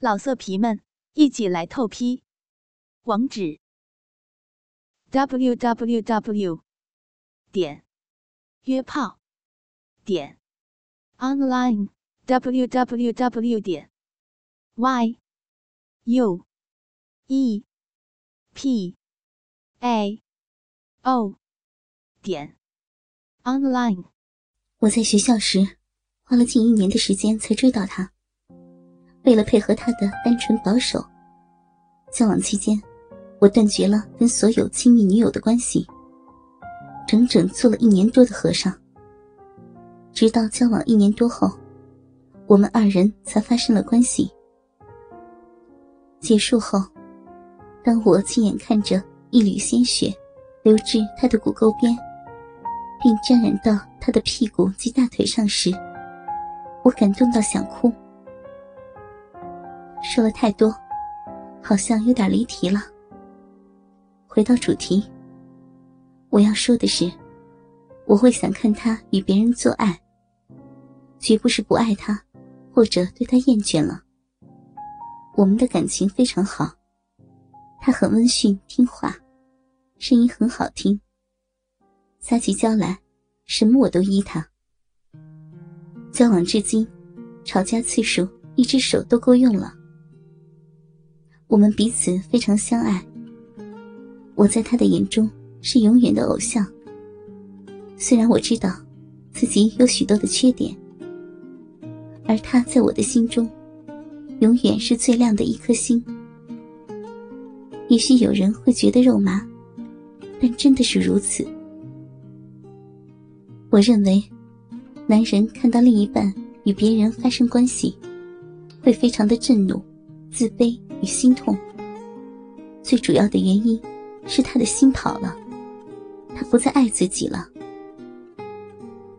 老色皮们，一起来透批！网址：w w w 点约炮点 online w w w 点 y u e p a o 点 online。我在学校时，花了近一年的时间才追到他。为了配合他的单纯保守，交往期间，我断绝了跟所有亲密女友的关系，整整做了一年多的和尚。直到交往一年多后，我们二人才发生了关系。结束后，当我亲眼看着一缕鲜血流至他的骨沟边，并沾染到他的屁股及大腿上时，我感动到想哭。说了太多，好像有点离题了。回到主题，我要说的是，我会想看他与别人做爱，绝不是不爱他，或者对他厌倦了。我们的感情非常好，他很温驯听话，声音很好听。撒起娇来，什么我都依他。交往至今，吵架次数一只手都够用了。我们彼此非常相爱。我在他的眼中是永远的偶像。虽然我知道自己有许多的缺点，而他在我的心中永远是最亮的一颗星。也许有人会觉得肉麻，但真的是如此。我认为，男人看到另一半与别人发生关系，会非常的震怒、自卑。与心痛，最主要的原因是他的心跑了，他不再爱自己了。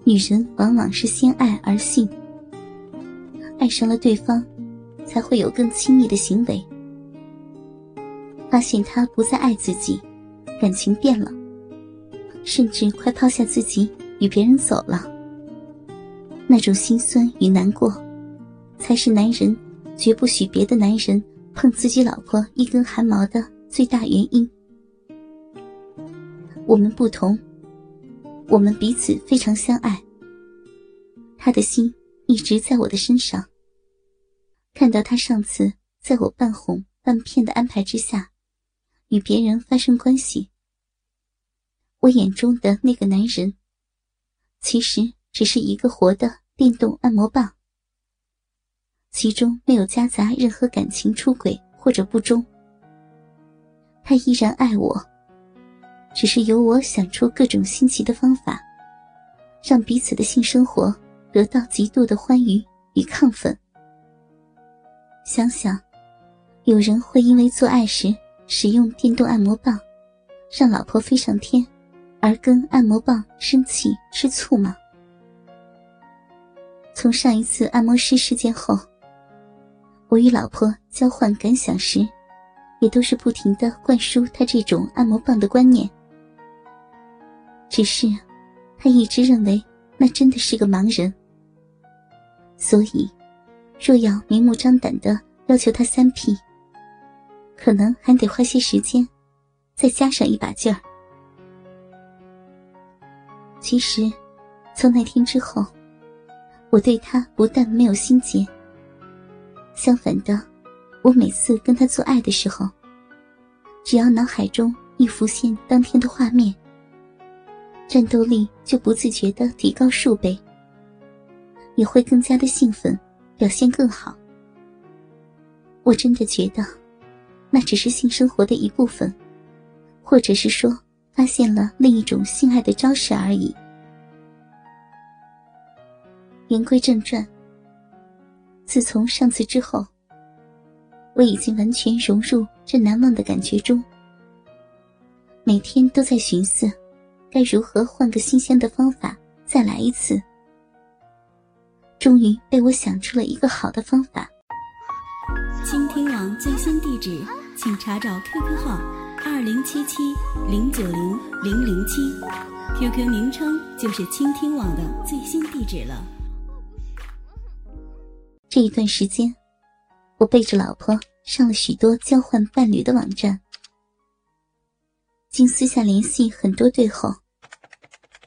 女人往往是先爱而性，爱上了对方，才会有更亲密的行为。发现他不再爱自己，感情变了，甚至快抛下自己与别人走了，那种心酸与难过，才是男人绝不许别的男人。碰自己老婆一根汗毛的最大原因。我们不同，我们彼此非常相爱。他的心一直在我的身上。看到他上次在我半哄半骗的安排之下，与别人发生关系，我眼中的那个男人，其实只是一个活的电动按摩棒。其中没有夹杂任何感情出轨或者不忠，他依然爱我，只是由我想出各种新奇的方法，让彼此的性生活得到极度的欢愉与亢奋。想想，有人会因为做爱时使用电动按摩棒，让老婆飞上天，而跟按摩棒生气吃醋吗？从上一次按摩师事件后。我与老婆交换感想时，也都是不停的灌输他这种按摩棒的观念。只是，他一直认为那真的是个盲人。所以，若要明目张胆的要求他三 P，可能还得花些时间，再加上一把劲儿。其实，从那天之后，我对他不但没有心结。相反的，我每次跟他做爱的时候，只要脑海中一浮现当天的画面，战斗力就不自觉的提高数倍，也会更加的兴奋，表现更好。我真的觉得，那只是性生活的一部分，或者是说发现了另一种性爱的招式而已。言归正传。自从上次之后，我已经完全融入这难忘的感觉中。每天都在寻思，该如何换个新鲜的方法再来一次。终于被我想出了一个好的方法。倾听网最新地址，请查找 QQ 号二零七七零九零零零七，QQ 名称就是倾听网的最新地址了。这一段时间，我背着老婆上了许多交换伴侣的网站，经私下联系很多对后，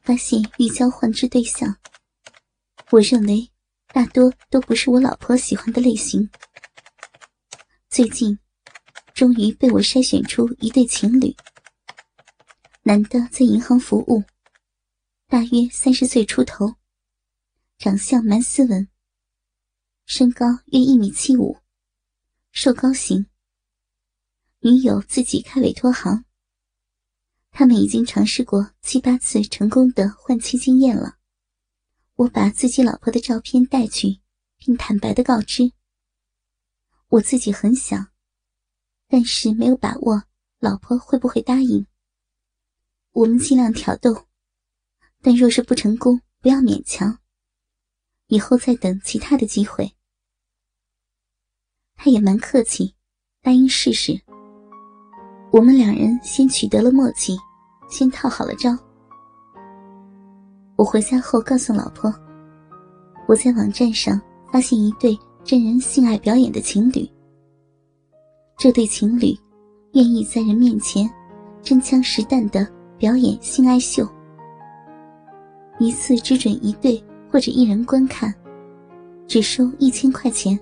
发现欲交换之对象，我认为大多都不是我老婆喜欢的类型。最近，终于被我筛选出一对情侣，男的在银行服务，大约三十岁出头，长相蛮斯文，身高约一米七五。瘦高型，女友自己开委托行。他们已经尝试过七八次成功的换妻经验了。我把自己老婆的照片带去，并坦白的告知：我自己很想，但是没有把握老婆会不会答应。我们尽量挑逗，但若是不成功，不要勉强，以后再等其他的机会。他也蛮客气，答应试试。我们两人先取得了默契，先套好了招。我回家后告诉老婆，我在网站上发现一对真人性爱表演的情侣。这对情侣愿意在人面前真枪实弹的表演性爱秀，一次只准一对或者一人观看，只收一千块钱。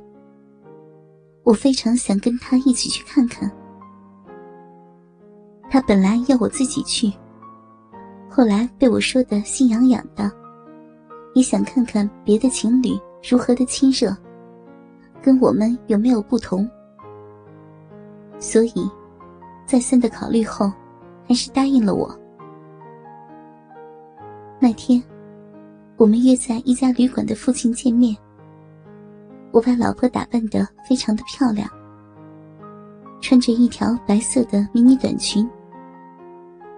我非常想跟他一起去看看。他本来要我自己去，后来被我说的心痒痒的，也想看看别的情侣如何的亲热，跟我们有没有不同。所以，再三的考虑后，还是答应了我。那天，我们约在一家旅馆的附近见面。我把老婆打扮得非常的漂亮，穿着一条白色的迷你短裙，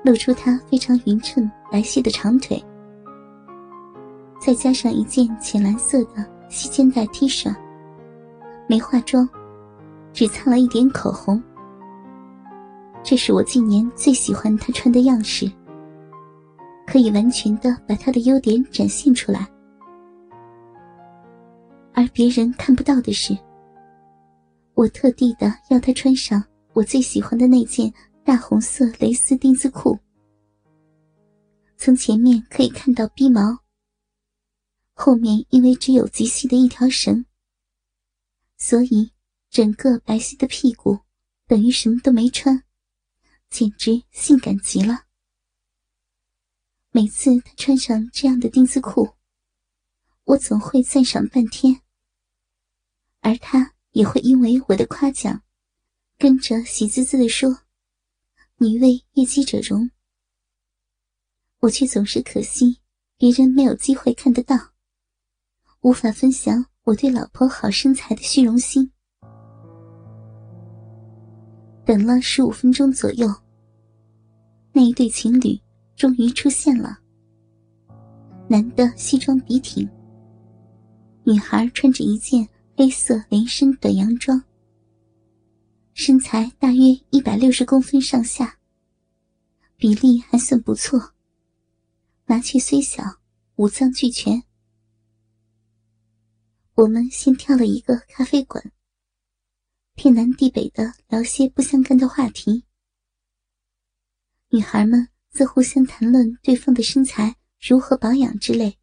露出她非常匀称白皙的长腿，再加上一件浅蓝色的细肩带 T 恤，没化妆，只擦了一点口红。这是我今年最喜欢她穿的样式，可以完全的把他的优点展现出来。而别人看不到的是，我特地的要他穿上我最喜欢的那件大红色蕾丝丁字裤，从前面可以看到逼毛，后面因为只有极细的一条绳，所以整个白皙的屁股等于什么都没穿，简直性感极了。每次他穿上这样的丁字裤，我总会赞赏半天。而他也会因为我的夸奖，跟着喜滋滋的说：“女为悦己者容。”我却总是可惜，别人没有机会看得到，无法分享我对老婆好身材的虚荣心。等了十五分钟左右，那一对情侣终于出现了。男的西装笔挺，女孩穿着一件。黑色连身短洋装，身材大约一百六十公分上下，比例还算不错。麻雀虽小，五脏俱全。我们先挑了一个咖啡馆，天南地北的聊些不相干的话题。女孩们则互相谈论对方的身材如何保养之类，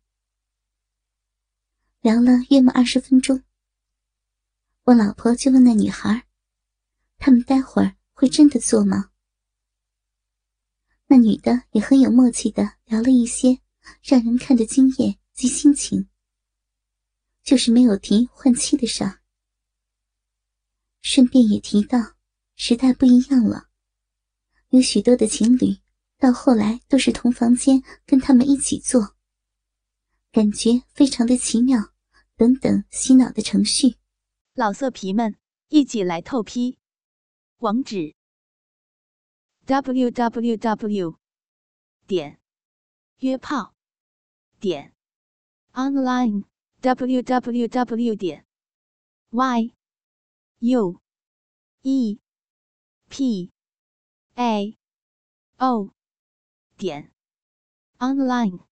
聊了约莫二十分钟。我老婆就问那女孩：“他们待会儿会真的做吗？”那女的也很有默契的聊了一些让人看的经验及心情，就是没有提换妻的事儿。顺便也提到，时代不一样了，有许多的情侣到后来都是同房间跟他们一起做，感觉非常的奇妙，等等洗脑的程序。老色皮们，一起来透批！网址：w w w 点约炮点 online w w w 点 y u e p a o 点 online。